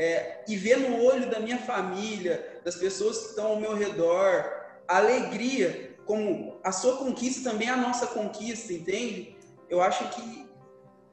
é, e ver no olho da minha família, das pessoas que estão ao meu redor, a alegria, como a sua conquista também é a nossa conquista, entende? Eu acho que,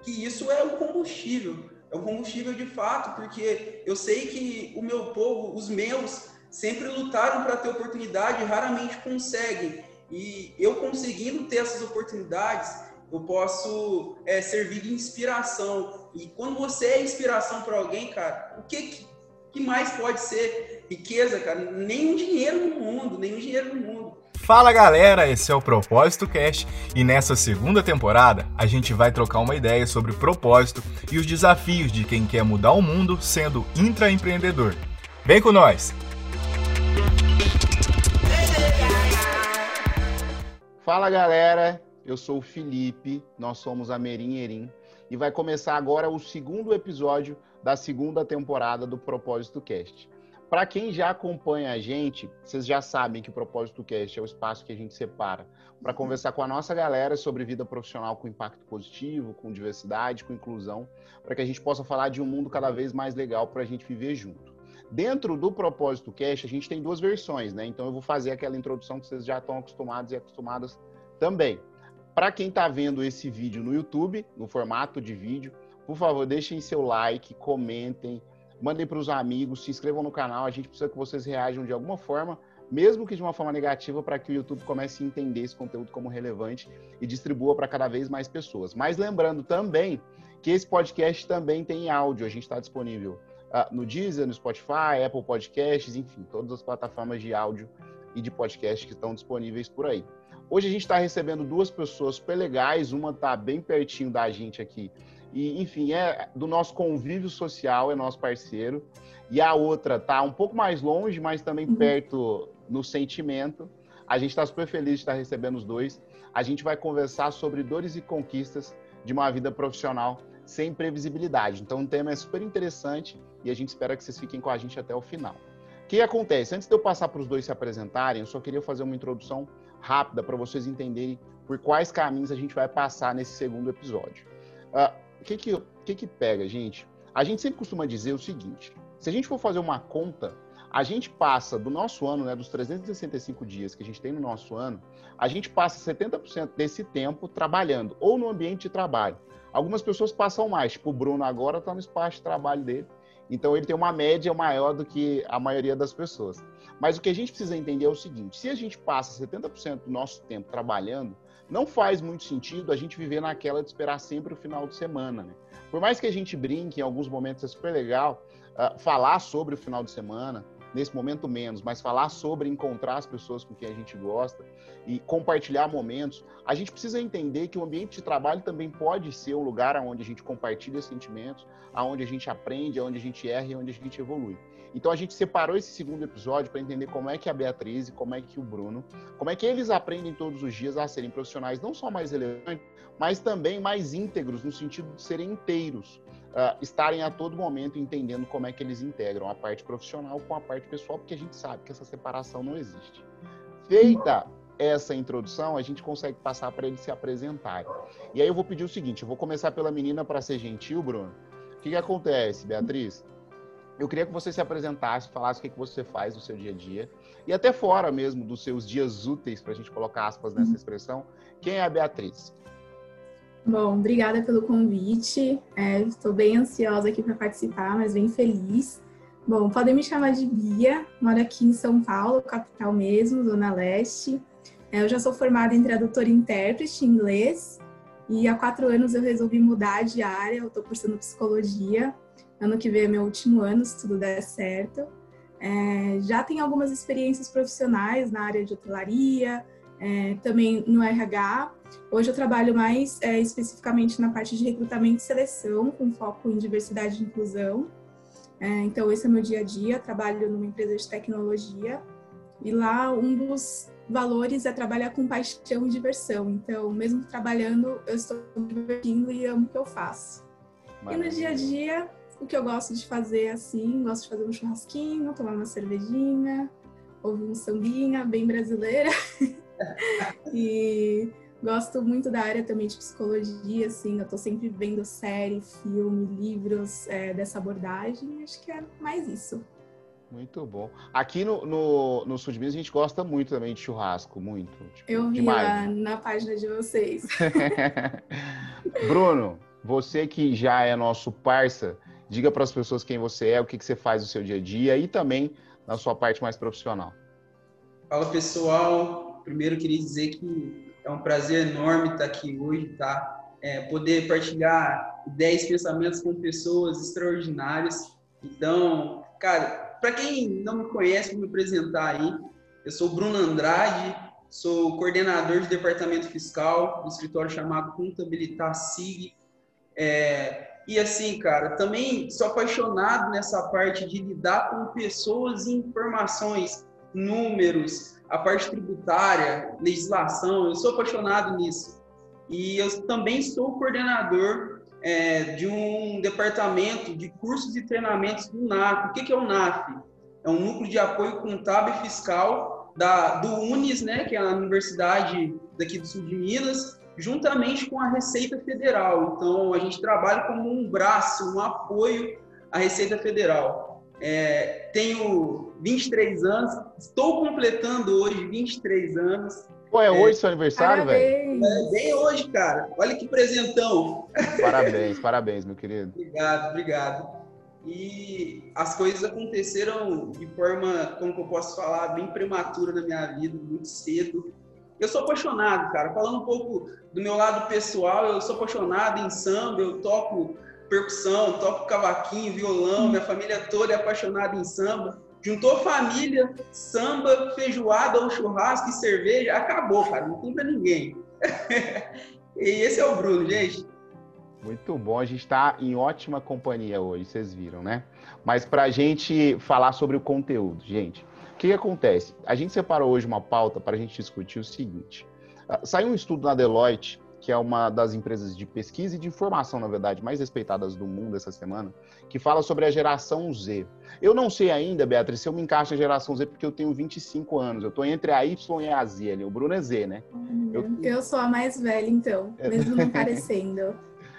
que isso é o combustível. É o combustível de fato, porque eu sei que o meu povo, os meus, sempre lutaram para ter oportunidade e raramente conseguem. E eu conseguindo ter essas oportunidades, eu posso é, servir de inspiração. E quando você é inspiração para alguém, cara, o que, que mais pode ser riqueza, cara? Nenhum dinheiro no mundo, nenhum dinheiro no mundo. Fala galera, esse é o Propósito Cast e nessa segunda temporada a gente vai trocar uma ideia sobre propósito e os desafios de quem quer mudar o mundo sendo intraempreendedor. Vem com nós! Fala galera, eu sou o Felipe, nós somos a Merim Erim e vai começar agora o segundo episódio da segunda temporada do Propósito Cast. Para quem já acompanha a gente, vocês já sabem que o Propósito Cast é o espaço que a gente separa para conversar com a nossa galera sobre vida profissional com impacto positivo, com diversidade, com inclusão, para que a gente possa falar de um mundo cada vez mais legal para a gente viver junto. Dentro do Propósito Cast, a gente tem duas versões, né? Então eu vou fazer aquela introdução que vocês já estão acostumados e acostumadas também. Para quem está vendo esse vídeo no YouTube, no formato de vídeo, por favor, deixem seu like, comentem, mandem para os amigos, se inscrevam no canal. A gente precisa que vocês reajam de alguma forma, mesmo que de uma forma negativa, para que o YouTube comece a entender esse conteúdo como relevante e distribua para cada vez mais pessoas. Mas lembrando também que esse podcast também tem áudio. A gente está disponível uh, no Deezer, no Spotify, Apple Podcasts, enfim, todas as plataformas de áudio e de podcast que estão disponíveis por aí. Hoje a gente está recebendo duas pessoas super legais, uma está bem pertinho da gente aqui, e enfim, é do nosso convívio social, é nosso parceiro, e a outra está um pouco mais longe, mas também uhum. perto no sentimento. A gente está super feliz de estar recebendo os dois. A gente vai conversar sobre dores e conquistas de uma vida profissional sem previsibilidade. Então, o tema é super interessante e a gente espera que vocês fiquem com a gente até o final. O que acontece? Antes de eu passar para os dois se apresentarem, eu só queria fazer uma introdução rápida para vocês entenderem por quais caminhos a gente vai passar nesse segundo episódio. Uh, o que que, que que pega, gente? A gente sempre costuma dizer o seguinte: se a gente for fazer uma conta, a gente passa do nosso ano, né, dos 365 dias que a gente tem no nosso ano, a gente passa 70% desse tempo trabalhando, ou no ambiente de trabalho, Algumas pessoas passam mais, tipo o Bruno agora está no espaço de trabalho dele, então ele tem uma média maior do que a maioria das pessoas. Mas o que a gente precisa entender é o seguinte: se a gente passa 70% do nosso tempo trabalhando, não faz muito sentido a gente viver naquela de esperar sempre o final de semana. Né? Por mais que a gente brinque, em alguns momentos é super legal uh, falar sobre o final de semana, nesse momento menos, mas falar sobre encontrar as pessoas com quem a gente gosta e compartilhar momentos, a gente precisa entender que o ambiente de trabalho também pode ser um lugar onde a gente compartilha sentimentos, aonde a gente aprende, aonde a gente erra e onde a gente evolui. Então a gente separou esse segundo episódio para entender como é que a Beatriz como é que o Bruno, como é que eles aprendem todos os dias a serem profissionais não só mais relevantes, mas também mais íntegros no sentido de serem inteiros uh, estarem a todo momento entendendo como é que eles integram a parte profissional com a parte pessoal, porque a gente sabe que essa separação não existe. Feita essa introdução, a gente consegue passar para eles se apresentarem. E aí eu vou pedir o seguinte: eu vou começar pela menina para ser gentil, Bruno. O que, que acontece, Beatriz? Eu queria que você se apresentasse, falasse o que, que você faz no seu dia a dia, e até fora mesmo dos seus dias úteis, para a gente colocar aspas nessa expressão. Quem é a Beatriz? Bom, obrigada pelo convite. É, estou bem ansiosa aqui para participar, mas bem feliz. Bom, podem me chamar de Bia, moro aqui em São Paulo, capital mesmo, Zona Leste. É, eu já sou formada em tradutor e intérprete em inglês e há quatro anos eu resolvi mudar de área, eu estou cursando psicologia. Ano que vem é meu último ano, se tudo der certo. É, já tenho algumas experiências profissionais na área de hotelaria, é, também no RH. Hoje eu trabalho mais é, especificamente na parte de recrutamento e seleção, com foco em diversidade e inclusão. É, então, esse é meu dia a dia. Trabalho numa empresa de tecnologia e lá um dos valores é trabalhar com paixão e diversão. Então, mesmo trabalhando, eu estou me divertindo e amo o que eu faço. Maravilha. E no dia a dia, o que eu gosto de fazer assim, gosto de fazer um churrasquinho, tomar uma cervejinha, ouvir um sambinha bem brasileira. e Gosto muito da área também de psicologia, assim, eu tô sempre vendo série, filme, livros é, dessa abordagem, acho que é mais isso. Muito bom. Aqui no, no, no, Sul de Minas a gente gosta muito também de churrasco, muito. Tipo, eu vi demais. lá na página de vocês. Bruno, você que já é nosso parça, diga para as pessoas quem você é, o que, que você faz no seu dia a dia e também na sua parte mais profissional. Fala pessoal, primeiro queria dizer que é um prazer enorme estar aqui hoje, tá? É, poder partilhar ideias, pensamentos com pessoas extraordinárias. Então, cara, para quem não me conhece, vou me apresentar aí. Eu sou Bruno Andrade, sou coordenador de departamento fiscal do escritório chamado Contabilitar SIG. É, e assim, cara, também sou apaixonado nessa parte de lidar com pessoas e informações, números, a parte tributária, legislação. Eu sou apaixonado nisso. E eu também sou coordenador é, de um departamento de cursos e treinamentos do NAF. O que, que é o NAF? É um núcleo de apoio contábil e fiscal da, do UNES, né, que é a universidade daqui do sul de Minas, juntamente com a Receita Federal. Então, a gente trabalha como um braço, um apoio à Receita Federal. É, tenho 23 anos, estou completando hoje 23 anos. Pô, é hoje é, seu aniversário, velho? É bem hoje, cara. Olha que presentão. Parabéns, parabéns, meu querido. Obrigado, obrigado. E as coisas aconteceram de forma, como que eu posso falar, bem prematura na minha vida, muito cedo. Eu sou apaixonado, cara. Falando um pouco do meu lado pessoal, eu sou apaixonado em samba, eu toco percussão, toco cavaquinho, violão, minha família toda é apaixonada em samba. Juntou família, samba, feijoada ou churrasco e cerveja, acabou, cara. Não tem pra ninguém. e esse é o Bruno, gente. Muito bom, a gente está em ótima companhia hoje, vocês viram, né? Mas para a gente falar sobre o conteúdo, gente, o que, acontece? A gente separou hoje uma pauta para a gente discutir o seguinte: ah, saiu um estudo na Deloitte que é uma das empresas de pesquisa e de informação, na verdade, mais respeitadas do mundo essa semana, que fala sobre a geração Z. Eu não sei ainda, Beatriz, se eu me encaixo na geração Z porque eu tenho 25 anos. Eu estou entre a Y e a Z ali. O Bruno é Z, né? Eu, eu sou a mais velha, então, é. mesmo não parecendo.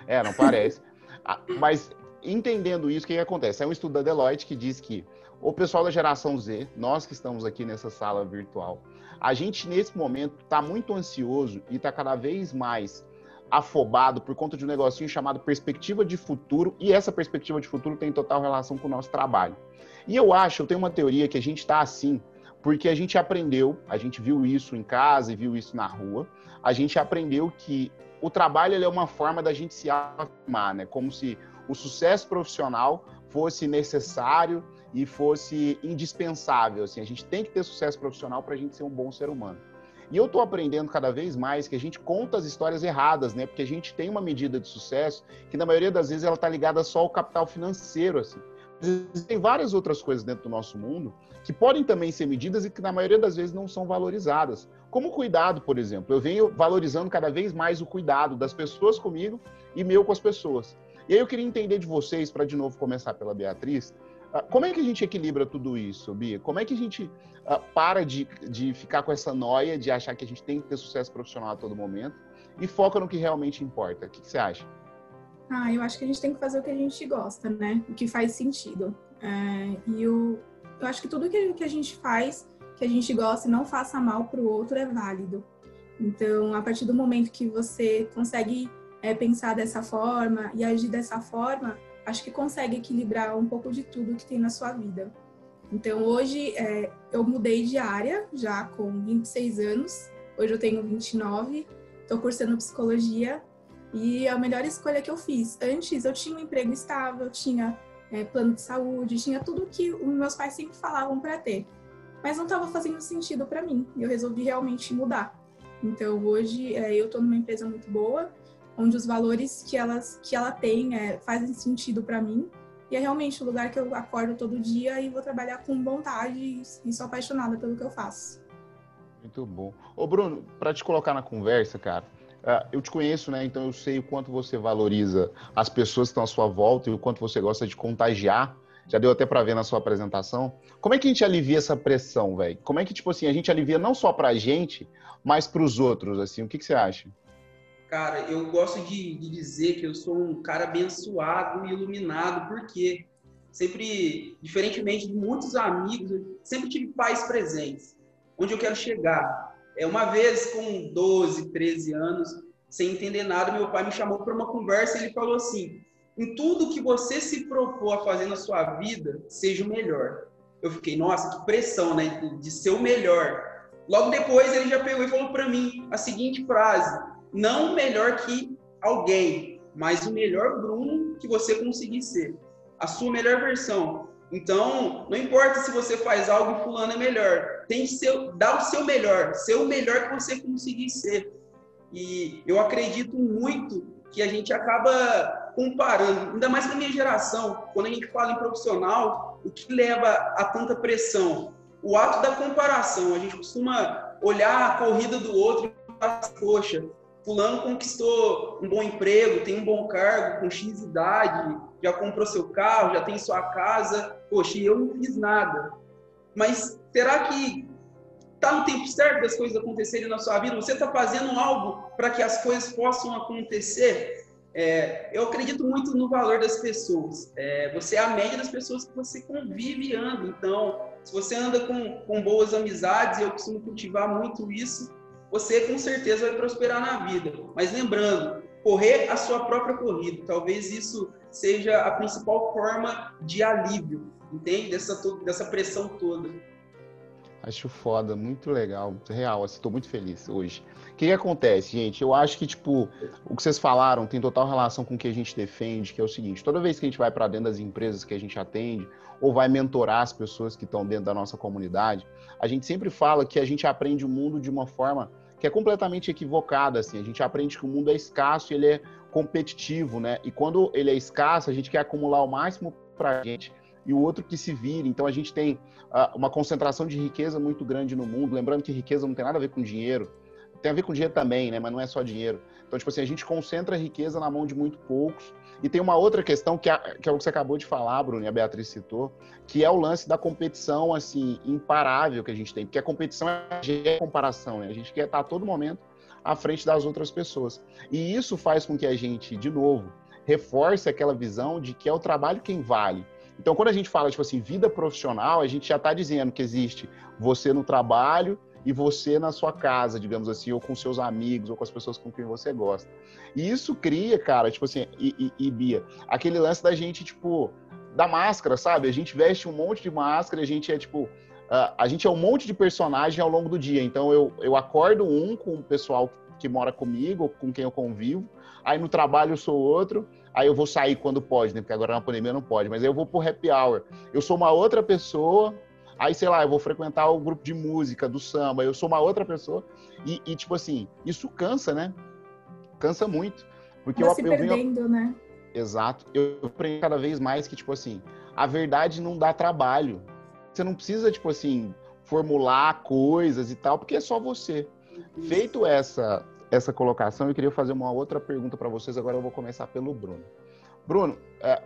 é, não parece. Ah, mas entendendo isso, o que, que acontece? É um estudo da Deloitte que diz que o pessoal da geração Z, nós que estamos aqui nessa sala virtual, a gente, nesse momento, está muito ansioso e está cada vez mais afobado por conta de um negocinho chamado perspectiva de futuro, e essa perspectiva de futuro tem total relação com o nosso trabalho. E eu acho, eu tenho uma teoria que a gente está assim, porque a gente aprendeu, a gente viu isso em casa e viu isso na rua, a gente aprendeu que o trabalho é uma forma da gente se afirmar, né? Como se o sucesso profissional fosse necessário e fosse indispensável. Assim, a gente tem que ter sucesso profissional para a gente ser um bom ser humano. E eu estou aprendendo cada vez mais que a gente conta as histórias erradas, né? Porque a gente tem uma medida de sucesso que, na maioria das vezes, ela está ligada só ao capital financeiro, assim. Tem várias outras coisas dentro do nosso mundo que podem também ser medidas e que, na maioria das vezes, não são valorizadas. Como o cuidado, por exemplo. Eu venho valorizando cada vez mais o cuidado das pessoas comigo e meu com as pessoas. E aí eu queria entender de vocês, para de novo começar pela Beatriz, como é que a gente equilibra tudo isso, Bia? Como é que a gente uh, para de, de ficar com essa noia de achar que a gente tem que ter sucesso profissional a todo momento e foca no que realmente importa? O que, que você acha? Ah, eu acho que a gente tem que fazer o que a gente gosta, né? O que faz sentido. É, e eu, eu acho que tudo que, que a gente faz, que a gente gosta e não faça mal para o outro é válido. Então, a partir do momento que você consegue é, pensar dessa forma e agir dessa forma, acho que consegue equilibrar um pouco de tudo que tem na sua vida. Então, hoje é, eu mudei de área já com 26 anos, hoje eu tenho 29, estou cursando psicologia e é a melhor escolha que eu fiz. Antes eu tinha um emprego estável, tinha é, plano de saúde, tinha tudo que os meus pais sempre falavam para ter, mas não estava fazendo sentido para mim e eu resolvi realmente mudar. Então, hoje é, eu estou numa empresa muito boa, onde os valores que, elas, que ela tem é, fazem sentido para mim. E é realmente o lugar que eu acordo todo dia e vou trabalhar com vontade e sou apaixonada pelo que eu faço. Muito bom. Ô Bruno, para te colocar na conversa, cara, é, eu te conheço, né? Então eu sei o quanto você valoriza as pessoas que estão à sua volta e o quanto você gosta de contagiar já deu até para ver na sua apresentação. Como é que a gente alivia essa pressão, velho? Como é que, tipo assim, a gente alivia não só pra gente, mas pros outros, assim? O que, que você acha? Cara, eu gosto de, de dizer que eu sou um cara abençoado e iluminado, porque sempre, diferentemente de muitos amigos, eu sempre tive pais presentes. Onde eu quero chegar? É uma vez com 12, 13 anos, sem entender nada, meu pai me chamou para uma conversa e ele falou assim: em tudo que você se propor a fazer na sua vida, seja o melhor. Eu fiquei, nossa, que pressão, né? De ser o melhor. Logo depois ele já pegou e falou para mim a seguinte frase: não melhor que alguém, mas o melhor Bruno que você conseguir ser. A sua melhor versão. Então, não importa se você faz algo e fulano é melhor. Tem que ser, dar o seu melhor, ser o melhor que você conseguir ser. E eu acredito muito que a gente acaba comparando, ainda mais para minha geração, quando a gente fala em profissional, o que leva a tanta pressão? O ato da comparação. A gente costuma olhar a corrida do outro e falar, poxa, fulano conquistou um bom emprego, tem um bom cargo, com X idade, já comprou seu carro, já tem sua casa, poxa, e eu não fiz nada. Mas será que está no tempo certo das coisas acontecerem na sua vida? Você está fazendo algo para que as coisas possam acontecer? É, eu acredito muito no valor das pessoas. É, você é a média das pessoas que você convive e anda. Então, se você anda com, com boas amizades, eu costumo cultivar muito isso, você com certeza vai prosperar na vida. Mas lembrando, correr a sua própria corrida. Talvez isso seja a principal forma de alívio, entende? Dessa, dessa pressão toda. Acho foda, muito legal, real, assim, tô muito feliz hoje. O que, que, acontece, gente? Eu acho que, tipo, o que vocês falaram tem total relação com o que a gente defende, que é o seguinte, toda vez que a gente vai para dentro das empresas que a gente atende, ou vai mentorar as pessoas que estão dentro da nossa comunidade, a gente sempre fala que a gente aprende o mundo de uma forma que é completamente equivocada, assim. A gente aprende que o mundo é escasso e ele é competitivo, né? E quando ele é escasso, a gente quer acumular o máximo para a gente e o outro que se vire. Então a gente tem uh, uma concentração de riqueza muito grande no mundo. Lembrando que riqueza não tem nada a ver com dinheiro, tem a ver com dinheiro também, né? Mas não é só dinheiro. Então, tipo assim, a gente concentra a riqueza na mão de muito poucos. E tem uma outra questão que é, que é o que você acabou de falar, Bruno, e a Beatriz citou, que é o lance da competição, assim, imparável que a gente tem. Porque a competição é a comparação, né? A gente quer estar a todo momento à frente das outras pessoas. E isso faz com que a gente, de novo, reforce aquela visão de que é o trabalho quem vale. Então, quando a gente fala, tipo assim, vida profissional, a gente já está dizendo que existe você no trabalho e você na sua casa, digamos assim, ou com seus amigos, ou com as pessoas com quem você gosta. E isso cria, cara, tipo assim, e, e, e Bia, aquele lance da gente, tipo, da máscara, sabe? A gente veste um monte de máscara, a gente é, tipo, uh, a gente é um monte de personagem ao longo do dia. Então, eu, eu acordo um com o pessoal que mora comigo, com quem eu convivo, aí no trabalho eu sou outro, aí eu vou sair quando pode, né? Porque agora na pandemia não pode, mas aí eu vou pro happy hour. Eu sou uma outra pessoa, aí sei lá, eu vou frequentar o grupo de música, do samba, eu sou uma outra pessoa. E, e tipo assim, isso cansa, né? Cansa muito. Porque eu, eu, se eu perdendo, venho... né? Exato. Eu aprendi cada vez mais que, tipo assim, a verdade não dá trabalho. Você não precisa, tipo assim, formular coisas e tal, porque é só você. Feito essa essa colocação, eu queria fazer uma outra pergunta para vocês. Agora eu vou começar pelo Bruno. Bruno, é,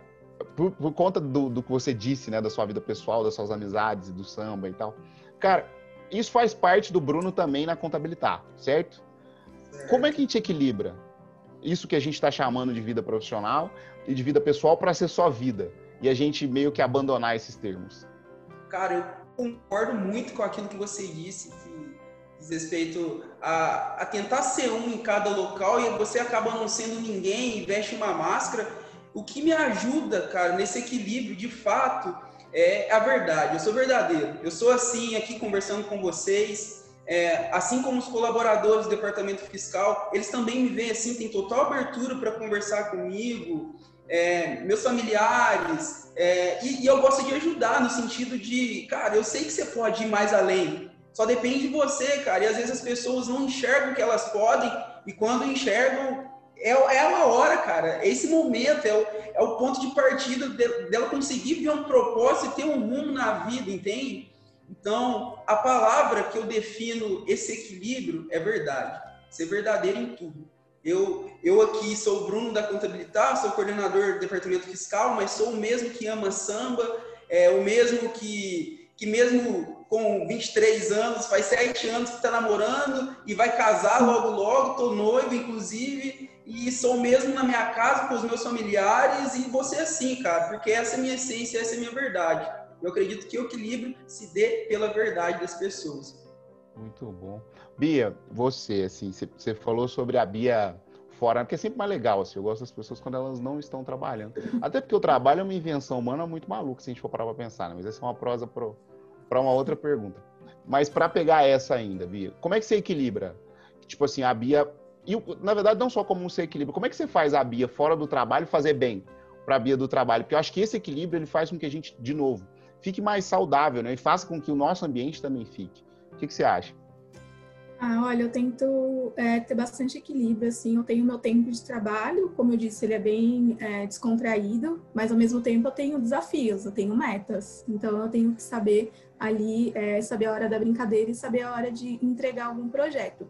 por, por, conta do, do, que você disse, né, da sua vida pessoal, das suas amizades, do samba e tal, cara, isso faz parte do Bruno também na contabilitar, certo? certo. Como é que a gente equilibra isso que a gente está chamando de vida profissional e de vida pessoal para ser só vida e a gente meio que abandonar esses termos? Cara, eu concordo muito com aquilo que você disse, diz respeito a, a tentar ser um em cada local e você acaba não sendo ninguém e veste uma máscara. O que me ajuda, cara, nesse equilíbrio, de fato, é a verdade. Eu sou verdadeiro. Eu sou assim aqui conversando com vocês. É, assim como os colaboradores do departamento fiscal, eles também me veem assim, tem total abertura para conversar comigo, é, meus familiares, é, e, e, eu gosto de ajudar no sentido de, cara, eu sei que você pode ir mais além, só depende de você, cara. E às vezes as pessoas não enxergam que elas podem, e quando enxergam, é, é a hora, cara. Esse momento, é o, é o ponto de partida de, dela conseguir ver um propósito e ter um rumo na vida, entende? Então, a palavra que eu defino esse equilíbrio é verdade. Ser verdadeiro em tudo. Eu, eu aqui sou o Bruno da Contabilidade, sou coordenador do departamento fiscal, mas sou o mesmo que ama samba, é o mesmo que, que mesmo com 23 anos, faz 7 anos que está namorando e vai casar logo logo, estou noivo, inclusive, e sou mesmo na minha casa com os meus familiares e você assim, cara, porque essa é a minha essência, essa é a minha verdade. Eu acredito que o equilíbrio se dê pela verdade das pessoas. Muito bom. Bia, você, assim, você falou sobre a Bia fora, porque é sempre mais legal, assim, eu gosto das pessoas quando elas não estão trabalhando. Até porque o trabalho é uma invenção humana muito maluca, se a gente for parar pra pensar, né? Mas essa é uma prosa para uma outra pergunta. Mas para pegar essa ainda, Bia, como é que você equilibra? Tipo assim, a Bia. E, na verdade, não só como você equilibra, como é que você faz a Bia fora do trabalho fazer bem para a Bia do trabalho? Porque eu acho que esse equilíbrio ele faz com que a gente, de novo, fique mais saudável, né? E faça com que o nosso ambiente também fique. O que, que você acha? Ah, olha, eu tento é, ter bastante equilíbrio, assim, eu tenho meu tempo de trabalho, como eu disse, ele é bem é, descontraído, mas ao mesmo tempo eu tenho desafios, eu tenho metas, então eu tenho que saber ali, é, saber a hora da brincadeira e saber a hora de entregar algum projeto.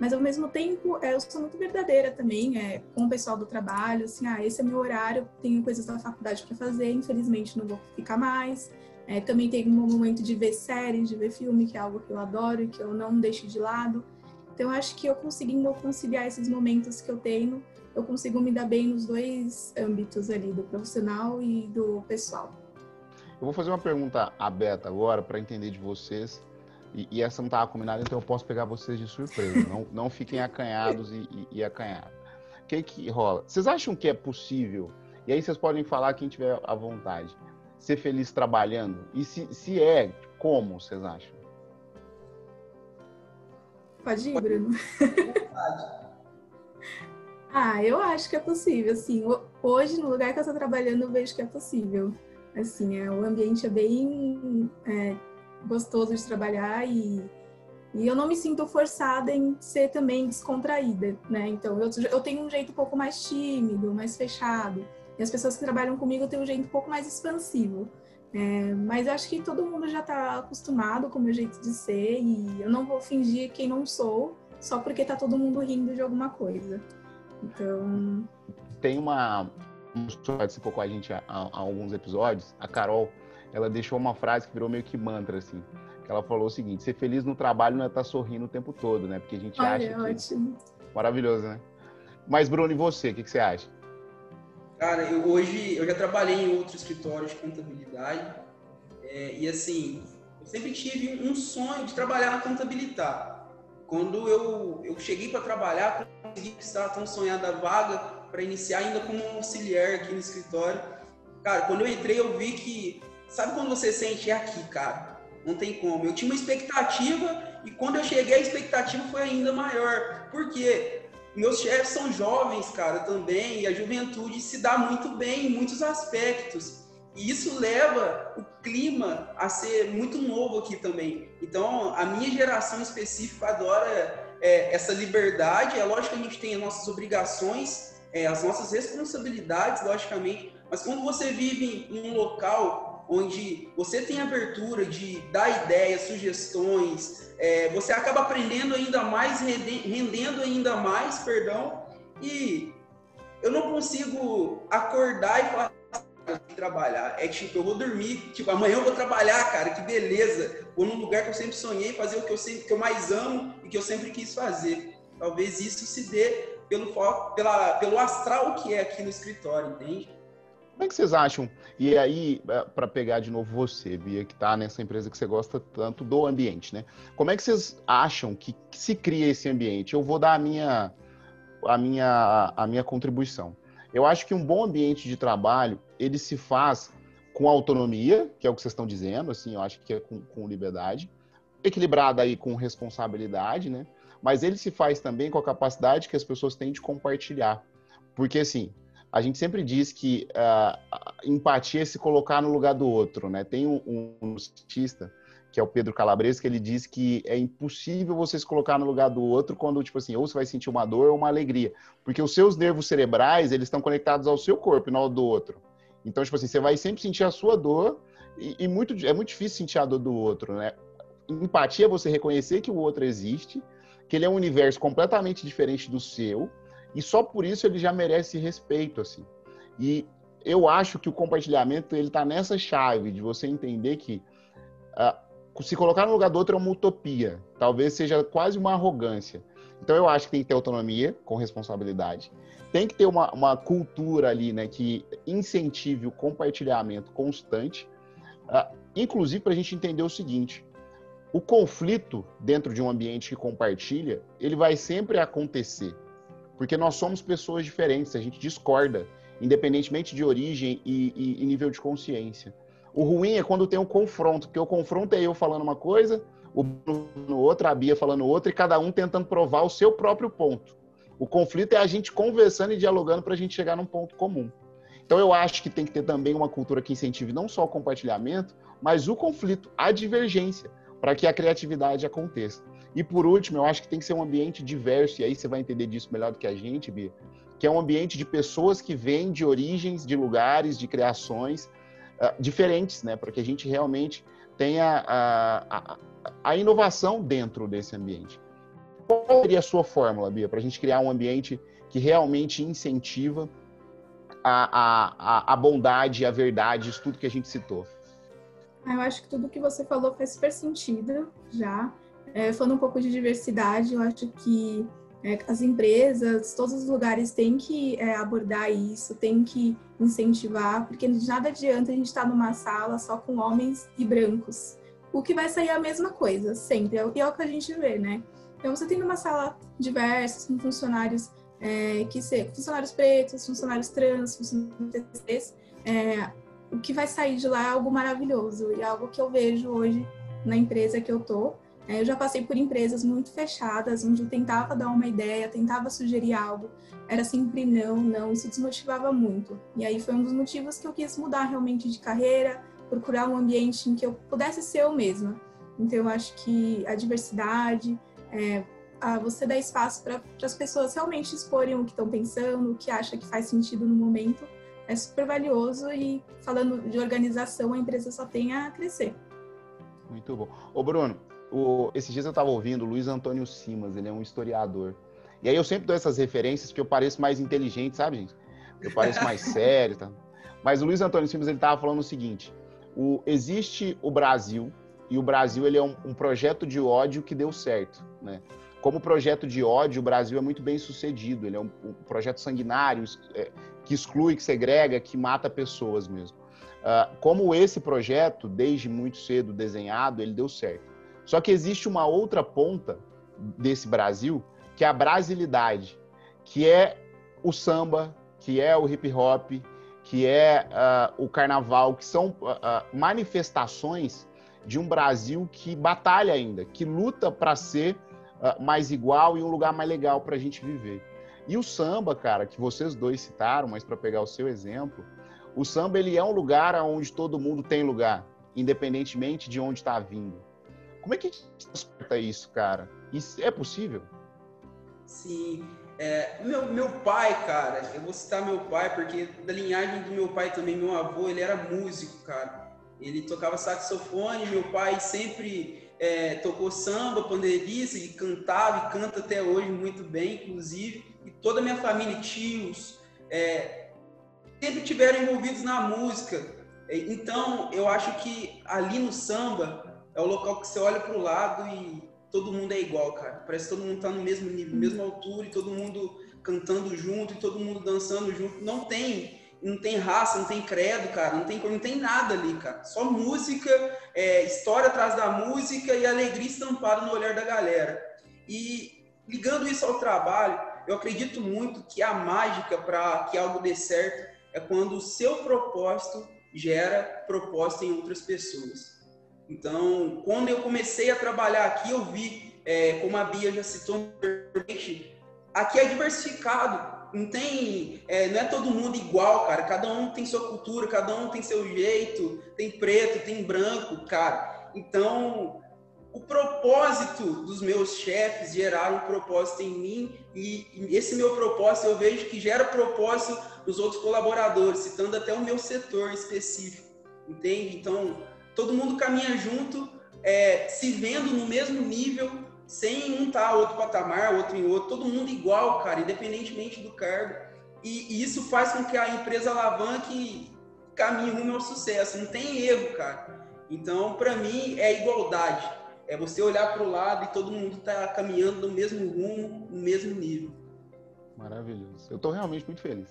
Mas ao mesmo tempo, é, eu sou muito verdadeira também, é, com o pessoal do trabalho, assim, ah, esse é meu horário, tenho coisas da faculdade para fazer, infelizmente não vou ficar mais, é, também tem um momento de ver séries, de ver filme, que é algo que eu adoro e que eu não deixo de lado. Então, eu acho que eu conseguindo conciliar esses momentos que eu tenho, eu consigo me dar bem nos dois âmbitos ali, do profissional e do pessoal. Eu vou fazer uma pergunta aberta agora para entender de vocês. E, e essa não estava combinada, então eu posso pegar vocês de surpresa. não, não fiquem acanhados e, e, e acanhados. O que, que rola? Vocês acham que é possível? E aí vocês podem falar quem tiver à vontade ser feliz trabalhando? E se, se é, como vocês acham? Pode ir, Bruno. ah, eu acho que é possível, assim. Hoje, no lugar que eu estou trabalhando, eu vejo que é possível. Assim, é, o ambiente é bem é, gostoso de trabalhar e, e eu não me sinto forçada em ser também descontraída, né? Então, eu, eu tenho um jeito um pouco mais tímido, mais fechado. E as pessoas que trabalham comigo têm um jeito um pouco mais expansivo. É, mas acho que todo mundo já está acostumado com o meu jeito de ser e eu não vou fingir quem não sou só porque tá todo mundo rindo de alguma coisa. Então. Tem uma. que participou com a gente há, há, alguns episódios, a Carol, ela deixou uma frase que virou meio que mantra, assim. Que ela falou o seguinte: ser feliz no trabalho não é estar tá sorrindo o tempo todo, né? Porque a gente Olha, acha. que... ótimo. Maravilhoso, né? Mas, Bruno, e você? O que, que você acha? Cara, eu hoje eu já trabalhei em outro escritório de contabilidade é, e assim eu sempre tive um sonho de trabalhar na contabilidade. Quando eu, eu cheguei para trabalhar, consegui estar tão sonhada vaga para iniciar ainda como auxiliar aqui no escritório. Cara, quando eu entrei eu vi que sabe quando você sente é aqui, cara? Não tem como. Eu tinha uma expectativa e quando eu cheguei a expectativa foi ainda maior. Por quê? Meus chefes são jovens, cara, também, e a juventude se dá muito bem em muitos aspectos. E isso leva o clima a ser muito novo aqui também. Então, a minha geração específica adora é, essa liberdade. É lógico que a gente tem as nossas obrigações, é, as nossas responsabilidades, logicamente, mas quando você vive em um local onde você tem abertura de dar ideias, sugestões, é, você acaba aprendendo ainda mais, rendendo ainda mais, perdão, e eu não consigo acordar e falar trabalhar. É tipo, eu vou dormir, tipo, amanhã eu vou trabalhar, cara, que beleza. Vou num lugar que eu sempre sonhei, fazer o que eu sempre que eu mais amo e que eu sempre quis fazer. Talvez isso se dê pelo pela, pelo astral que é aqui no escritório, entende? Como é que vocês acham? E aí, é, para pegar de novo você, Bia, que está nessa empresa que você gosta tanto do ambiente, né? Como é que vocês acham que, se cria esse ambiente? Eu vou dar a minha, a minha, a minha contribuição. Eu acho que um bom ambiente de trabalho, ele se faz com autonomia, que é o que vocês estão dizendo, assim, eu acho que é com, com liberdade, equilibrada aí com responsabilidade, né? Mas ele se faz também com a capacidade que as pessoas têm de compartilhar. Porque, assim, a gente sempre diz que uh, empatia é se colocar no lugar do outro, né? Tem um, um cientista, que é o Pedro Calabres, que ele diz que é impossível você se colocar no lugar do outro quando, tipo assim, ou você vai sentir uma dor ou uma alegria. Porque os seus nervos cerebrais, eles estão conectados ao seu corpo e não ao do outro. Então, tipo assim, você vai sempre sentir a sua dor e, e muito, é muito difícil sentir a dor do outro, né? Empatia é você reconhecer que o outro existe, que ele é um universo completamente diferente do seu, e só por isso ele já merece respeito, assim. E eu acho que o compartilhamento ele está nessa chave de você entender que uh, se colocar no lugar do outro é uma utopia, talvez seja quase uma arrogância. Então eu acho que tem que ter autonomia com responsabilidade, tem que ter uma, uma cultura ali, né, que incentive o compartilhamento constante, uh, inclusive para a gente entender o seguinte: o conflito dentro de um ambiente que compartilha, ele vai sempre acontecer, porque nós somos pessoas diferentes, a gente discorda independentemente de origem e, e, e nível de consciência. O ruim é quando tem um confronto, porque o confronto é eu falando uma coisa, o no outro, a Bia falando outra, e cada um tentando provar o seu próprio ponto. O conflito é a gente conversando e dialogando para a gente chegar num ponto comum. Então eu acho que tem que ter também uma cultura que incentive não só o compartilhamento, mas o conflito, a divergência, para que a criatividade aconteça. E por último, eu acho que tem que ser um ambiente diverso, e aí você vai entender disso melhor do que a gente, Bia, que é um ambiente de pessoas que vêm de origens, de lugares, de criações uh, diferentes, né? Para que a gente realmente tenha a, a, a, inovação dentro desse ambiente. Qual seria a sua fórmula, Bia, para a gente criar um ambiente que realmente incentiva a, a, a bondade, a verdade, isso tudo que a gente citou? Eu acho que tudo que você falou faz super sentido já. É, falando um pouco de diversidade, eu acho que é, as empresas, todos os lugares têm que é, abordar isso, têm que incentivar, porque de nada adianta a gente estar numa sala só com homens e brancos. O que vai sair é a mesma coisa, sempre. E é o que a gente vê, né? Então, você tem uma sala diversa, com funcionários é, que ser funcionários pretos, funcionários trans, funcionários é, o que vai sair de lá é algo maravilhoso e é algo que eu vejo hoje na empresa que eu tô. É, eu já passei por empresas muito fechadas, onde eu tentava dar uma ideia, tentava sugerir algo, era sempre não, não, isso desmotivava muito. E aí foi um dos motivos que eu quis mudar realmente de carreira, procurar um ambiente em que eu pudesse ser eu mesma. Então eu acho que a diversidade, é, a você dar espaço para as pessoas realmente exporem o que estão pensando, o que acha que faz sentido no momento, é super valioso e falando de organização, a empresa só tem a crescer. Muito bom. Ô Bruno, o, esses dias eu estava ouvindo o Luiz Antônio Simas, ele é um historiador. E aí eu sempre dou essas referências porque eu pareço mais inteligente, sabe, gente? Eu pareço mais sério, tá? Mas o Luiz Antônio Simas ele estava falando o seguinte: o, existe o Brasil e o Brasil ele é um, um, projeto de ódio que deu certo, né? Como projeto de ódio, o Brasil é muito bem sucedido. Ele é um, um projeto sanguinário é, que exclui, que segrega, que mata pessoas mesmo. Uh, como esse projeto, desde muito cedo desenhado, ele deu certo. Só que existe uma outra ponta desse Brasil, que é a brasilidade, que é o samba, que é o hip hop, que é uh, o carnaval, que são uh, manifestações de um Brasil que batalha ainda, que luta para ser mais igual e um lugar mais legal para a gente viver. E o samba, cara, que vocês dois citaram, mas para pegar o seu exemplo, o samba ele é um lugar onde todo mundo tem lugar, independentemente de onde está vindo. Como é que transporta isso, cara? Isso é possível? Sim. É, meu, meu pai, cara, eu vou citar meu pai, porque da linhagem do meu pai também, meu avô, ele era músico, cara. Ele tocava saxofone, meu pai sempre é, tocou samba, pandeirista, e cantava e canta até hoje muito bem, inclusive. E toda a minha família, tios, é, sempre tiveram envolvidos na música. Então, eu acho que ali no samba, é o local que você olha para o lado e todo mundo é igual, cara. Parece que todo mundo está no mesmo nível, mesma altura e todo mundo cantando junto e todo mundo dançando junto. Não tem, não tem raça, não tem credo, cara. Não tem, não tem nada ali, cara. Só música, é, história atrás da música e alegria estampada no olhar da galera. E ligando isso ao trabalho, eu acredito muito que a mágica para que algo dê certo é quando o seu propósito gera propósito em outras pessoas. Então, quando eu comecei a trabalhar aqui, eu vi, é, como a Bia já citou aqui é diversificado. Não tem, é, não é todo mundo igual, cara. Cada um tem sua cultura, cada um tem seu jeito. Tem preto, tem branco, cara. Então, o propósito dos meus chefes geraram um propósito em mim e esse meu propósito eu vejo que gera propósito nos outros colaboradores, citando até o meu setor específico, entende? Então, todo mundo caminha junto, é, se vendo no mesmo nível, sem um estar tá outro patamar, outro em outro, todo mundo igual, cara, independentemente do cargo. e, e isso faz com que a empresa alavanque caminhe rumo ao sucesso. Não tem erro, cara. Então, para mim, é igualdade. É você olhar para o lado e todo mundo está caminhando no mesmo rumo, no mesmo nível. Maravilhoso. Eu estou realmente muito feliz.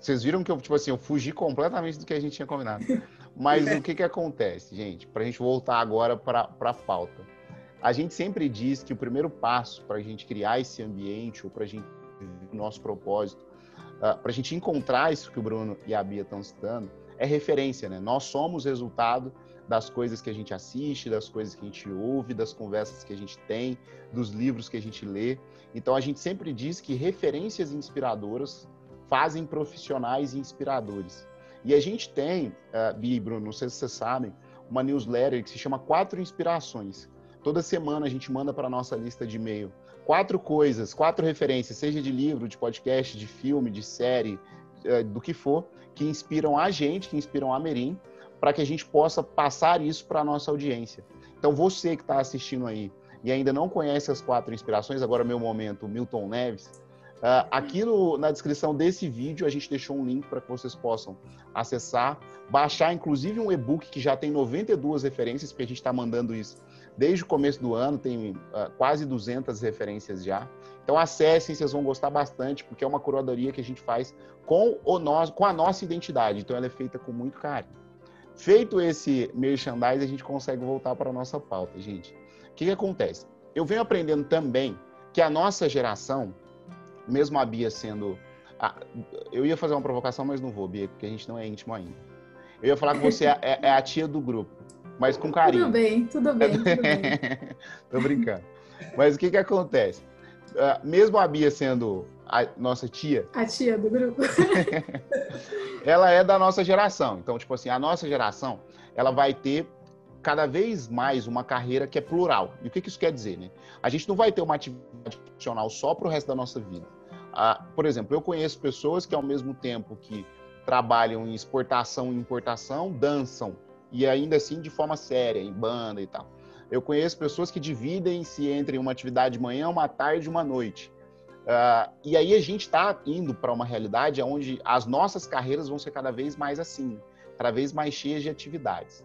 Vocês viram que eu, tipo assim, eu fugi completamente do que a gente tinha combinado. Mas o que que acontece, gente? Para a gente voltar agora para a pauta. A gente sempre diz que o primeiro passo para a gente criar esse ambiente ou para a gente o nosso propósito, uh, ah, para a gente encontrar isso que o Bruno e a Bia estão citando, é referência, né? Nós somos resultado das coisas que a gente assiste, das coisas que a gente ouve, das conversas que a gente tem, dos livros que a gente lê. Então a gente sempre diz que referências inspiradoras fazem profissionais inspiradores. E a gente tem, uh, Bi, Bruno, não sei se vocês sabem, uma newsletter que se chama Quatro Inspirações. Toda semana a gente manda para a nossa lista de e-mail quatro coisas, quatro referências, seja de livro, de podcast, de filme, de série, uh, do que for, que inspiram a gente, que inspiram a Merim, para que a gente possa passar isso para a nossa audiência. Então, você que está assistindo aí e ainda não conhece as quatro inspirações, agora é meu momento, Milton Neves, uh, aqui no, na descrição desse vídeo a gente deixou um link para que vocês possam acessar, baixar inclusive um e-book que já tem 92 referências, porque a gente está mandando isso desde o começo do ano, tem uh, quase 200 referências já. Então acessem, vocês vão gostar bastante, porque é uma curadoria que a gente faz com, o nosso, com a nossa identidade, então ela é feita com muito carinho. Feito esse merchandise, a gente consegue voltar para a nossa pauta, gente. O que, que acontece? Eu venho aprendendo também que a nossa geração, mesmo a Bia sendo. Eu ia fazer uma provocação, mas não vou, Bia, porque a gente não é íntimo ainda. Eu ia falar que você é, é, é a tia do grupo, mas com carinho. Tudo bem, tudo bem, tudo bem. Tô brincando. Mas o que, que acontece? Uh, mesmo a Bia sendo a nossa tia. A tia do grupo. ela é da nossa geração. Então, tipo assim, a nossa geração, ela vai ter cada vez mais uma carreira que é plural. E o que, que isso quer dizer, né? A gente não vai ter uma atividade profissional só para o resto da nossa vida. Ah, por exemplo, eu conheço pessoas que ao mesmo tempo que trabalham em exportação e importação, dançam e ainda assim de forma séria, em banda e tal. Eu conheço pessoas que dividem-se entre uma atividade de manhã, uma tarde e uma noite. Uh, e aí a gente está indo para uma realidade onde as nossas carreiras vão ser cada vez mais assim, cada vez mais cheias de atividades.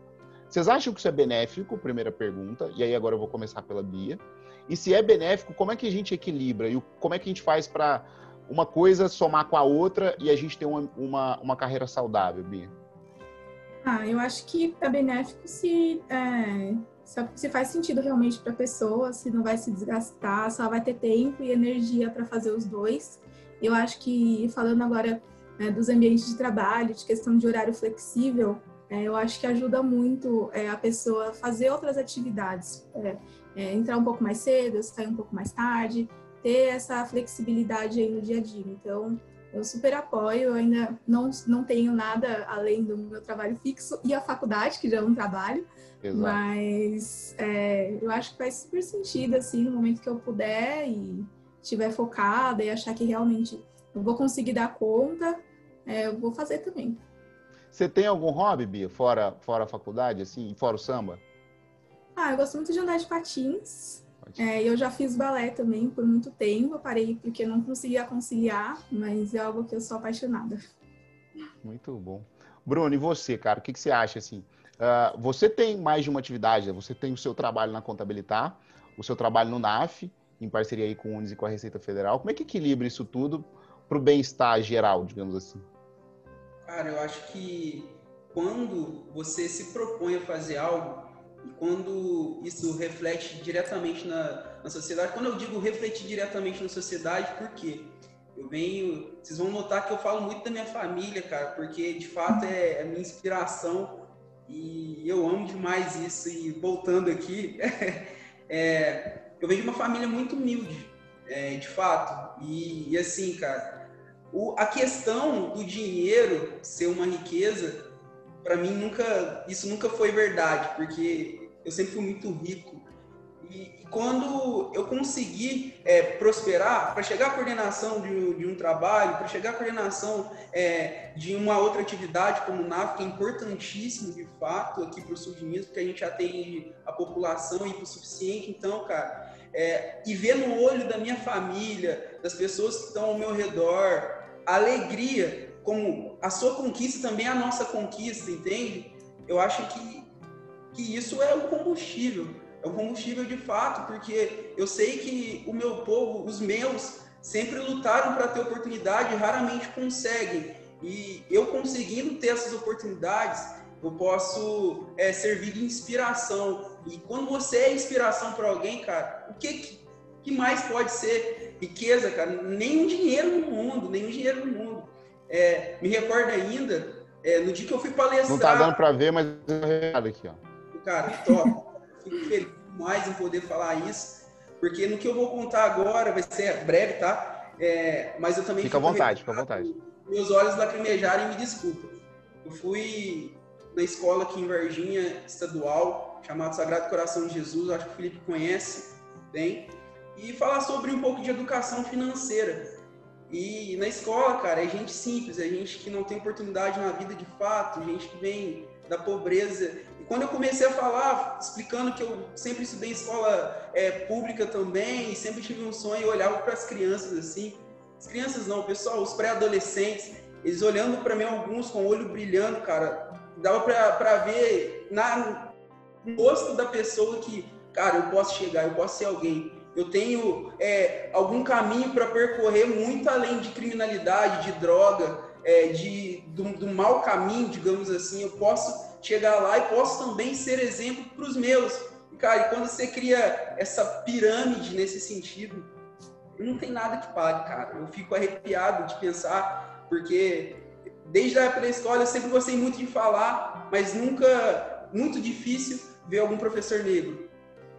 Vocês acham que isso é benéfico? Primeira pergunta. E aí agora eu vou começar pela Bia. E se é benéfico, como é que a gente equilibra? E como é que a gente faz para uma coisa somar com a outra e a gente ter uma, uma, uma carreira saudável, Bia? Ah, eu acho que é benéfico se é, se faz sentido realmente para a pessoa, se não vai se desgastar, se ela vai ter tempo e energia para fazer os dois. Eu acho que, falando agora né, dos ambientes de trabalho, de questão de horário flexível, é, eu acho que ajuda muito é, a pessoa fazer outras atividades. É, é, entrar um pouco mais cedo, sair um pouco mais tarde, ter essa flexibilidade aí no dia a dia. Então, eu super apoio, eu ainda não, não tenho nada além do meu trabalho fixo e a faculdade, que já é um trabalho, Exato. Mas é, eu acho que faz super sentido, assim, no momento que eu puder e estiver focada e achar que realmente eu vou conseguir dar conta, é, eu vou fazer também. Você tem algum hobby, Bia, fora, fora a faculdade, assim, fora o samba? Ah, eu gosto muito de andar de patins. É, eu já fiz balé também por muito tempo, eu parei porque não conseguia conciliar, mas é algo que eu sou apaixonada. Muito bom. Bruno, e você, cara, o que, que você acha, assim? Uh, você tem mais de uma atividade, né? você tem o seu trabalho na Contabilitar, o seu trabalho no NAF, em parceria aí com o Unis e com a Receita Federal. Como é que equilibra isso tudo para o bem-estar geral, digamos assim? Cara, eu acho que quando você se propõe a fazer algo e quando isso reflete diretamente na, na sociedade, quando eu digo refletir diretamente na sociedade, por quê? Eu venho, vocês vão notar que eu falo muito da minha família, cara, porque de fato é, é a minha inspiração e eu amo demais isso. E voltando aqui, é, eu de uma família muito humilde, é, de fato. E, e assim, cara, o, a questão do dinheiro ser uma riqueza, para mim nunca, isso nunca foi verdade, porque eu sempre fui muito rico e, quando eu consegui é, prosperar, para chegar à coordenação de, de um trabalho, para chegar à coordenação é, de uma outra atividade como o NAF, que é importantíssimo de fato aqui para o sul de Minas, porque a gente atende a população e o suficiente. Então, cara, é, e ver no olho da minha família, das pessoas que estão ao meu redor, alegria, como a sua conquista também é a nossa conquista, entende? Eu acho que, que isso é o combustível. É o combustível de fato, porque eu sei que o meu povo, os meus, sempre lutaram para ter oportunidade e raramente conseguem. E eu conseguindo ter essas oportunidades, eu posso é, servir de inspiração. E quando você é inspiração para alguém, cara, o que, que mais pode ser riqueza, cara? Nenhum dinheiro no mundo, nenhum dinheiro no mundo. É, me recordo ainda, é, no dia que eu fui palestrar... Não tá dando para ver, mas eu aqui, ó. Cara, top. Fico feliz demais em poder falar isso, porque no que eu vou contar agora vai ser breve, tá? É, mas eu também... Fica à vontade, fica à vontade. Meus olhos lacrimejaram e me desculpa. Eu fui na escola aqui em Varginha, estadual, chamado Sagrado Coração de Jesus, acho que o Felipe conhece bem, e falar sobre um pouco de educação financeira. E na escola, cara, é gente simples, é gente que não tem oportunidade na vida de fato, gente que vem da pobreza. E quando eu comecei a falar, explicando que eu sempre estudei em escola é, pública também, sempre tive um sonho, eu olhava para as crianças assim, as crianças não, pessoal, os pré-adolescentes, eles olhando para mim, alguns com o olho brilhando, cara, dava para ver na, no rosto da pessoa que, cara, eu posso chegar, eu posso ser alguém. Eu tenho é, algum caminho para percorrer muito além de criminalidade, de droga, é, de, do, do mau caminho, digamos assim. Eu posso chegar lá e posso também ser exemplo para os meus. E, cara, e quando você cria essa pirâmide nesse sentido, não tem nada que pague, cara. Eu fico arrepiado de pensar, porque desde a época da escola eu sempre gostei muito de falar, mas nunca, muito difícil ver algum professor negro.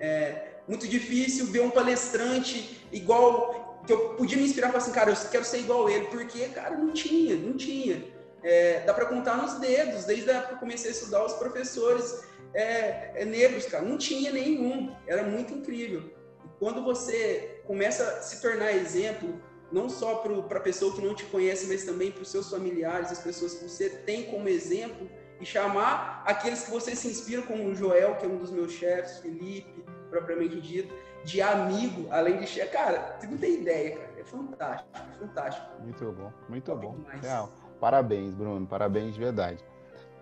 É muito difícil ver um palestrante igual, que eu podia me inspirar para assim, cara, eu quero ser igual ele, porque, cara, não tinha, não tinha. É, dá para contar nos dedos, desde a época que eu comecei a estudar os professores é, é, negros, cara, não tinha nenhum, era muito incrível. E quando você começa a se tornar exemplo, não só para a pessoa que não te conhece, mas também para os seus familiares, as pessoas que você tem como exemplo, e chamar aqueles que você se inspira, como o Joel, que é um dos meus chefes, Felipe, propriamente dito, de amigo, além de chefe. Cara, você não tem ideia, cara. É fantástico, é fantástico. Muito bom, muito bom. Real. Parabéns, Bruno, parabéns de verdade.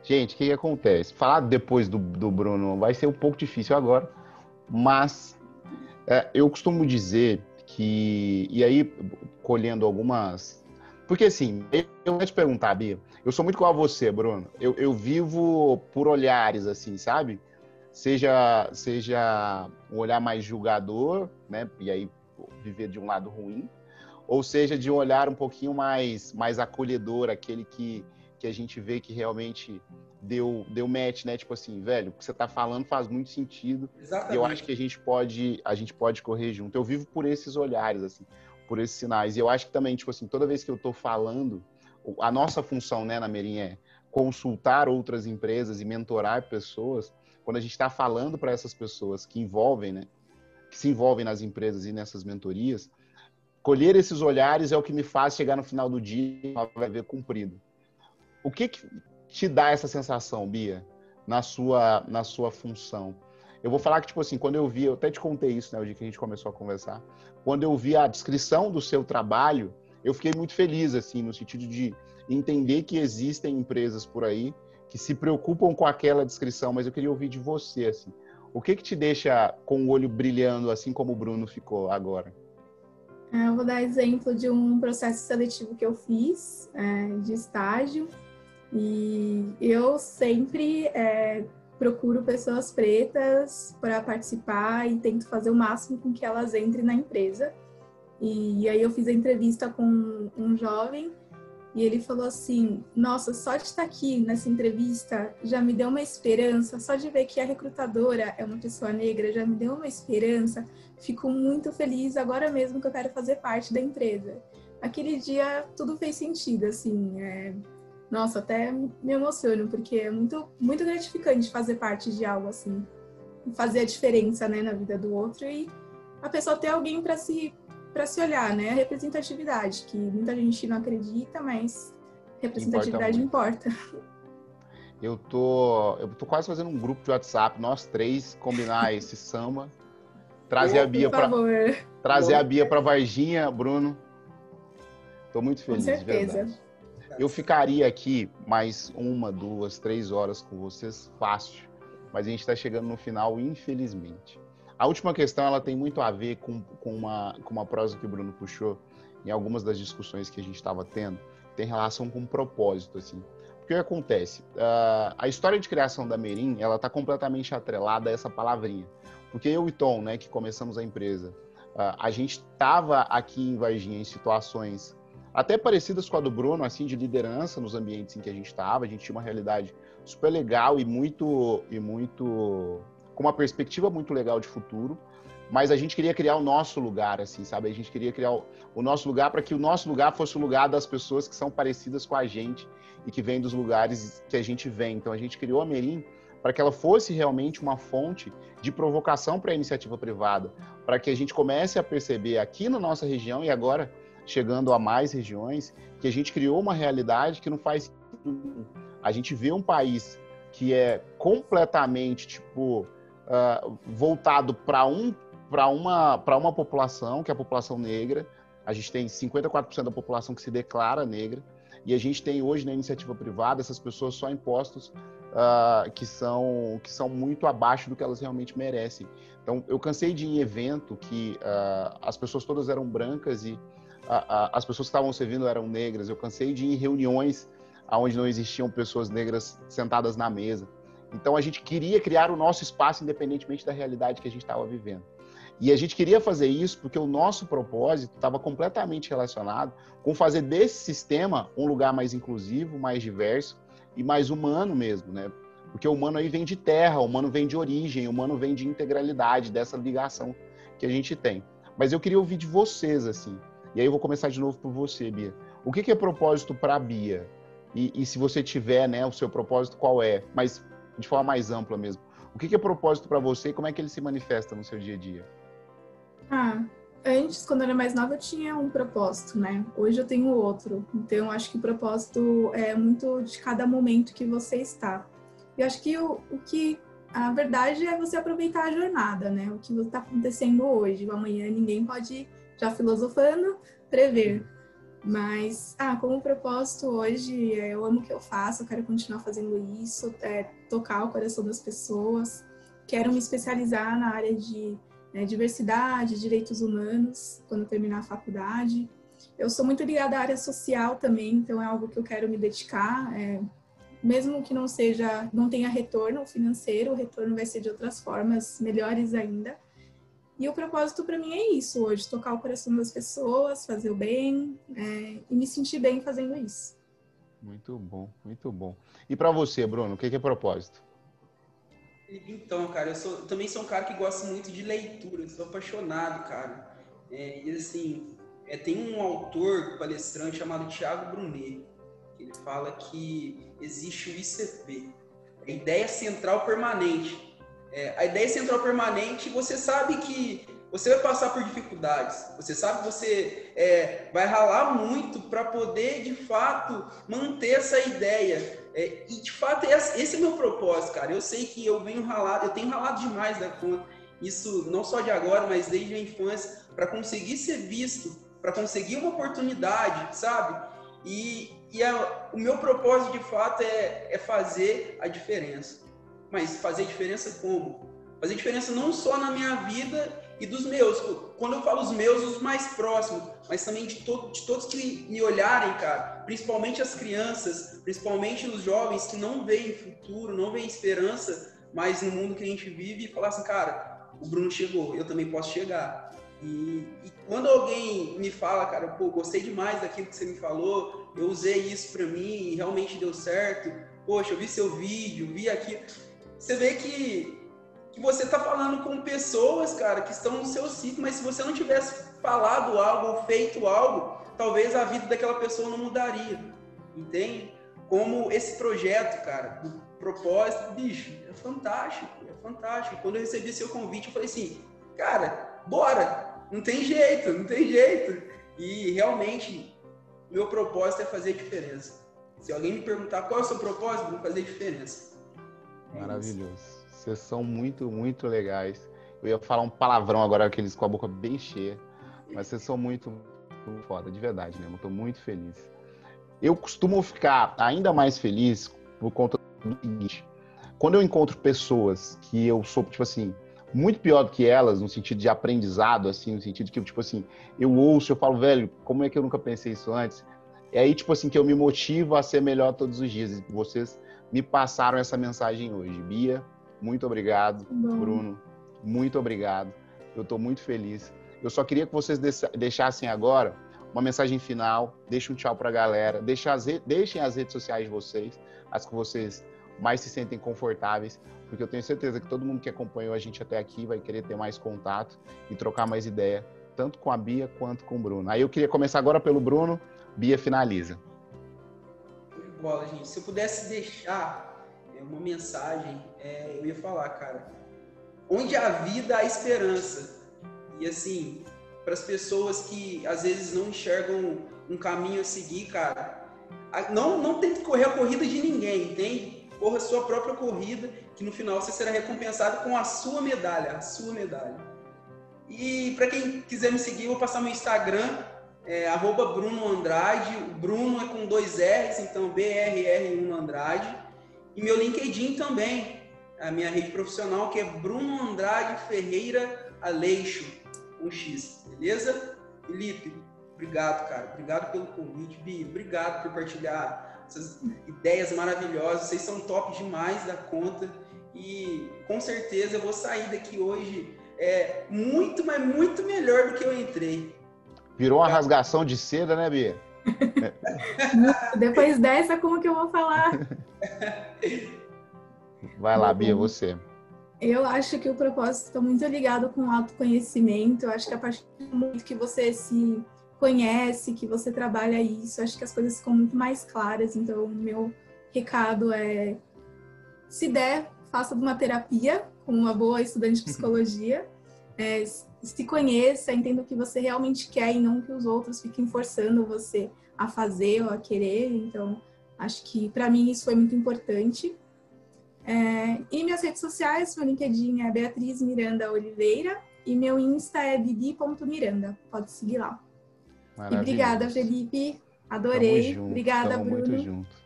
Gente, o que, que, acontece? Falar depois do, do Bruno vai ser um pouco difícil agora, mas é, eu costumo dizer que. E aí, colhendo algumas. Porque assim, eu vou te perguntar, Bia. Eu sou muito igual a você, Bruno. Eu, eu vivo por olhares, assim, sabe? Seja, seja um olhar mais julgador, né? E aí viver de um lado ruim, ou seja, de um olhar um pouquinho mais, mais acolhedor, aquele que, que a gente vê que realmente deu, deu match, né? Tipo assim, velho, o que você tá falando faz muito sentido. Exatamente. E eu acho que a gente pode, a gente pode correr junto. Eu vivo por esses olhares, assim por esses sinais. E eu acho que também, tipo assim, toda vez que eu estou falando, a nossa função, né, na Merim é consultar outras empresas e mentorar pessoas. Quando a gente está falando para essas pessoas que envolvem, né, que se envolvem nas empresas e nessas mentorias, colher esses olhares é o que me faz chegar no final do dia vai ver cumprido. O que, que te dá essa sensação, Bia, na sua, na sua função? Eu vou falar que, tipo assim, quando eu vi, eu até te contei isso, né, o dia que a gente começou a conversar. Quando eu vi a descrição do seu trabalho, eu fiquei muito feliz, assim, no sentido de entender que existem empresas por aí que se preocupam com aquela descrição, mas eu queria ouvir de você, assim. O que que te deixa com o olho brilhando, assim como o Bruno ficou agora? É, eu vou dar exemplo de um processo seletivo que eu fiz é, de estágio e eu sempre é, procuro pessoas pretas para participar e tento fazer o máximo com que elas entrem na empresa. E, aí eu fiz a entrevista com um jovem e ele falou assim: Nossa, só de estar aqui nessa entrevista já me deu uma esperança, só de ver que a recrutadora é uma pessoa negra já me deu uma esperança. Fico muito feliz agora mesmo que eu quero fazer parte da empresa. Aquele dia tudo fez sentido, assim. É, nossa, até me emociono, porque é muito, muito gratificante fazer parte de algo assim. Fazer a diferença né, na vida do outro e a pessoa ter alguém para se, se olhar, né? A representatividade, que muita gente não acredita, mas representatividade importa. importa. Eu tô, eu tô quase fazendo um grupo de WhatsApp, nós três combinar esse samba, trazer a Bia para trazer a Bia para Varginha, Bruno, Estou muito feliz, Com certeza. verdade. Eu ficaria aqui mais uma, duas, três horas com vocês, fácil. Mas a gente está chegando no final, infelizmente. A última questão ela tem muito a ver com, com, uma, com uma prosa que o Bruno puxou em algumas das discussões que a gente estava tendo. Tem relação com propósito, assim. O que acontece? Uh, a história de criação da Merim, ela está completamente atrelada a essa palavrinha. Porque eu e Tom, né, que começamos a empresa, uh, a gente estava aqui em Varginha em situações até parecidas com a do Bruno, assim, de liderança nos ambientes em que a gente estava. A gente tinha uma realidade super legal e muito, e muito, com uma perspectiva muito legal de futuro. Mas a gente queria criar o nosso lugar, assim, sabe? A gente queria criar o, o nosso lugar para que o nosso lugar fosse o lugar das pessoas que são parecidas com a gente e que vêm dos lugares que a gente vem. Então a gente criou a Merim para que ela fosse realmente uma fonte de provocação para a iniciativa privada, para que a gente comece a perceber aqui na nossa região e agora chegando a mais regiões, que a gente criou uma realidade que não faz a gente vê um país que é completamente tipo uh, voltado para um uma uma população que é a população negra a gente tem 54% da população que se declara negra e a gente tem hoje na iniciativa privada essas pessoas só impostos uh, que são que são muito abaixo do que elas realmente merecem então eu cansei de ir em evento que uh, as pessoas todas eram brancas e a, as pessoas que estavam servindo eram negras. Eu cansei de ir em reuniões onde não existiam pessoas negras sentadas na mesa. Então a gente queria criar o nosso espaço independentemente da realidade que a gente estava vivendo. E a gente queria fazer isso porque o nosso propósito estava completamente relacionado com fazer desse sistema um lugar mais inclusivo, mais diverso e mais humano mesmo, né? Porque o humano aí vem de terra, o humano vem de origem, o humano vem de integralidade, dessa ligação que a gente tem. Mas eu queria ouvir de vocês, assim, e aí eu vou começar de novo por você, Bia. O que, é propósito para a Bia? E, e, se você tiver, né, o seu propósito qual é? Mas de forma mais ampla mesmo. O que, que é propósito para você e como é que ele se manifesta no seu dia a dia? Ah, antes, quando eu era mais nova, eu tinha um propósito, né? Hoje eu tenho outro. Então, acho que o propósito é muito de cada momento que você está. Eu acho que o, o que a verdade é você aproveitar a jornada, né? O que está acontecendo hoje. Amanhã ninguém pode já filosofando, prever. Mas, ah, como propósito hoje, é, eu amo o que eu faço, eu quero continuar fazendo isso, é, tocar o coração das pessoas, quero me especializar na área de né, diversidade, direitos humanos, quando terminar a faculdade. Eu sou muito ligada à área social também, então é algo que eu quero me dedicar. É, mesmo que não seja, não tenha retorno financeiro, o retorno vai ser de outras formas melhores ainda. E o propósito para mim é isso hoje, tocar o coração das pessoas, fazer o bem é, e me sentir bem fazendo isso. Muito bom, muito bom. E para você, Bruno, o que é propósito? Então, cara, eu, sou, eu também sou um cara que gosta muito de leitura, sou apaixonado, cara. É, e assim, é, tem um autor, palestrante chamado Tiago Brunet, que ele fala que existe o ICP, a ideia central permanente é, a ideia central permanente, você sabe que você vai passar por dificuldades, você sabe que você é, vai ralar muito para poder, de fato, manter essa ideia. É, e, de fato, esse é o meu propósito, cara. Eu sei que eu venho ralado, eu tenho ralado demais da conta. Isso não só de agora, mas desde a infância, para conseguir ser visto, para conseguir uma oportunidade, sabe? E, e a, o meu propósito, de fato, é, é fazer a diferença. Mas fazer diferença como? Fazer diferença não só na minha vida e dos meus. Quando eu falo os meus, os mais próximos, mas também de, to de todos que me olharem, cara. Principalmente as crianças, principalmente os jovens que não veem futuro, não veem esperança mais no mundo que a gente vive e falar assim, cara, o Bruno chegou, eu também posso chegar. E, e, quando alguém me fala, cara, pô, gostei demais daquilo que você me falou, eu usei isso para mim e realmente deu certo. Poxa, eu vi seu vídeo, vi aqui você vê que, que você está falando com pessoas, cara, que estão no seu ciclo, mas se você não tivesse falado algo ou feito algo, talvez a vida daquela pessoa não mudaria, entende? Como esse projeto, cara, do propósito, bicho, é fantástico, é fantástico. Quando eu recebi seu convite, eu falei assim, cara, bora, não tem jeito, não tem jeito. E realmente, meu propósito é fazer diferença. Se alguém me perguntar qual é o seu propósito, vou fazer diferença. É Maravilhoso. Vocês são muito, muito legais. Eu ia falar um palavrão agora, aqueles com a boca bem cheia. Mas vocês são muito, muito foda, de verdade mesmo. Estou muito feliz. Eu costumo ficar ainda mais feliz por conta do seguinte: quando eu encontro pessoas que eu sou, tipo assim, muito pior do que elas, no sentido de aprendizado, assim, no sentido que, tipo assim, eu ouço, eu falo, velho, como é que eu nunca pensei isso antes? É aí, tipo assim, que eu me motivo a ser melhor todos os dias. Vocês me passaram essa mensagem hoje. Bia, muito obrigado. Bom. Bruno, muito obrigado. Eu estou muito feliz. Eu só queria que vocês deixassem agora uma mensagem final, deixem um tchau para a galera, deixem as, deixem as redes sociais de vocês, as que vocês mais se sentem confortáveis, porque eu tenho certeza que todo mundo que acompanhou a gente até aqui vai querer ter mais contato e trocar mais ideia, tanto com a Bia quanto com o Bruno. Aí eu queria começar agora pelo Bruno, Bia finaliza. Gente. Se eu pudesse deixar é, uma mensagem, é, eu ia falar, cara, onde há vida, há esperança. E assim, para as pessoas que às vezes não enxergam um caminho a seguir, cara, não, não tem que correr a corrida de ninguém, entende? Corra a sua própria corrida, que no final você será recompensado com a sua medalha, a sua medalha. E para quem quiser me seguir, eu vou passar meu Instagram, é, arroba Bruno Andrade. O Bruno é com dois R's, então BRR1 Andrade. E meu LinkedIn também, a minha rede profissional, que é Bruno Andrade Ferreira Aleixo, um X, beleza? Felipe, obrigado, cara. Obrigado pelo convite. Bi, obrigado por partilhar essas ideias maravilhosas. Vocês são top demais da conta. E com certeza eu vou sair daqui hoje é, muito, mas muito melhor do que eu entrei. Virou uma rasgação de seda, né, Bia? Depois dessa, como que eu vou falar? Vai lá, Bia, você. Eu acho que o propósito está muito ligado com o autoconhecimento. Eu acho que a partir do momento que você se conhece, que você trabalha isso, acho que as coisas ficam muito mais claras. Então, o meu recado é: se der, faça uma terapia com uma boa estudante de psicologia. É, se conheça, entenda o que você realmente quer e não que os outros fiquem forçando você a fazer ou a querer. Então, acho que para mim isso foi muito importante. É, e minhas redes sociais, meu LinkedIn é Beatriz Miranda Oliveira e meu Insta é bibi.miranda. Pode seguir lá. E obrigada, Felipe. Adorei. Junto, obrigada, Bruno. Muito junto.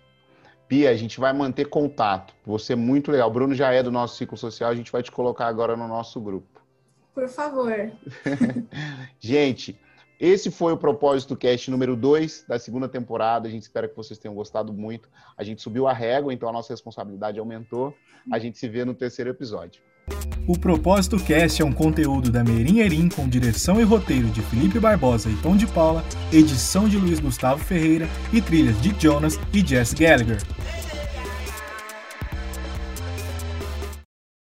Pia, a gente vai manter contato. Você é muito legal. O Bruno já é do nosso ciclo social, a gente vai te colocar agora no nosso grupo. Por favor. gente, esse foi o Propósito Cast número 2 da segunda temporada. A gente espera que vocês tenham gostado muito. A gente subiu a régua, então a nossa responsabilidade aumentou. A gente se vê no terceiro episódio. O Propósito Cast é um conteúdo da Merim Erim com direção e roteiro de Felipe Barbosa e Tom de Paula, edição de Luiz Gustavo Ferreira e trilhas de Jonas e Jess Gallagher.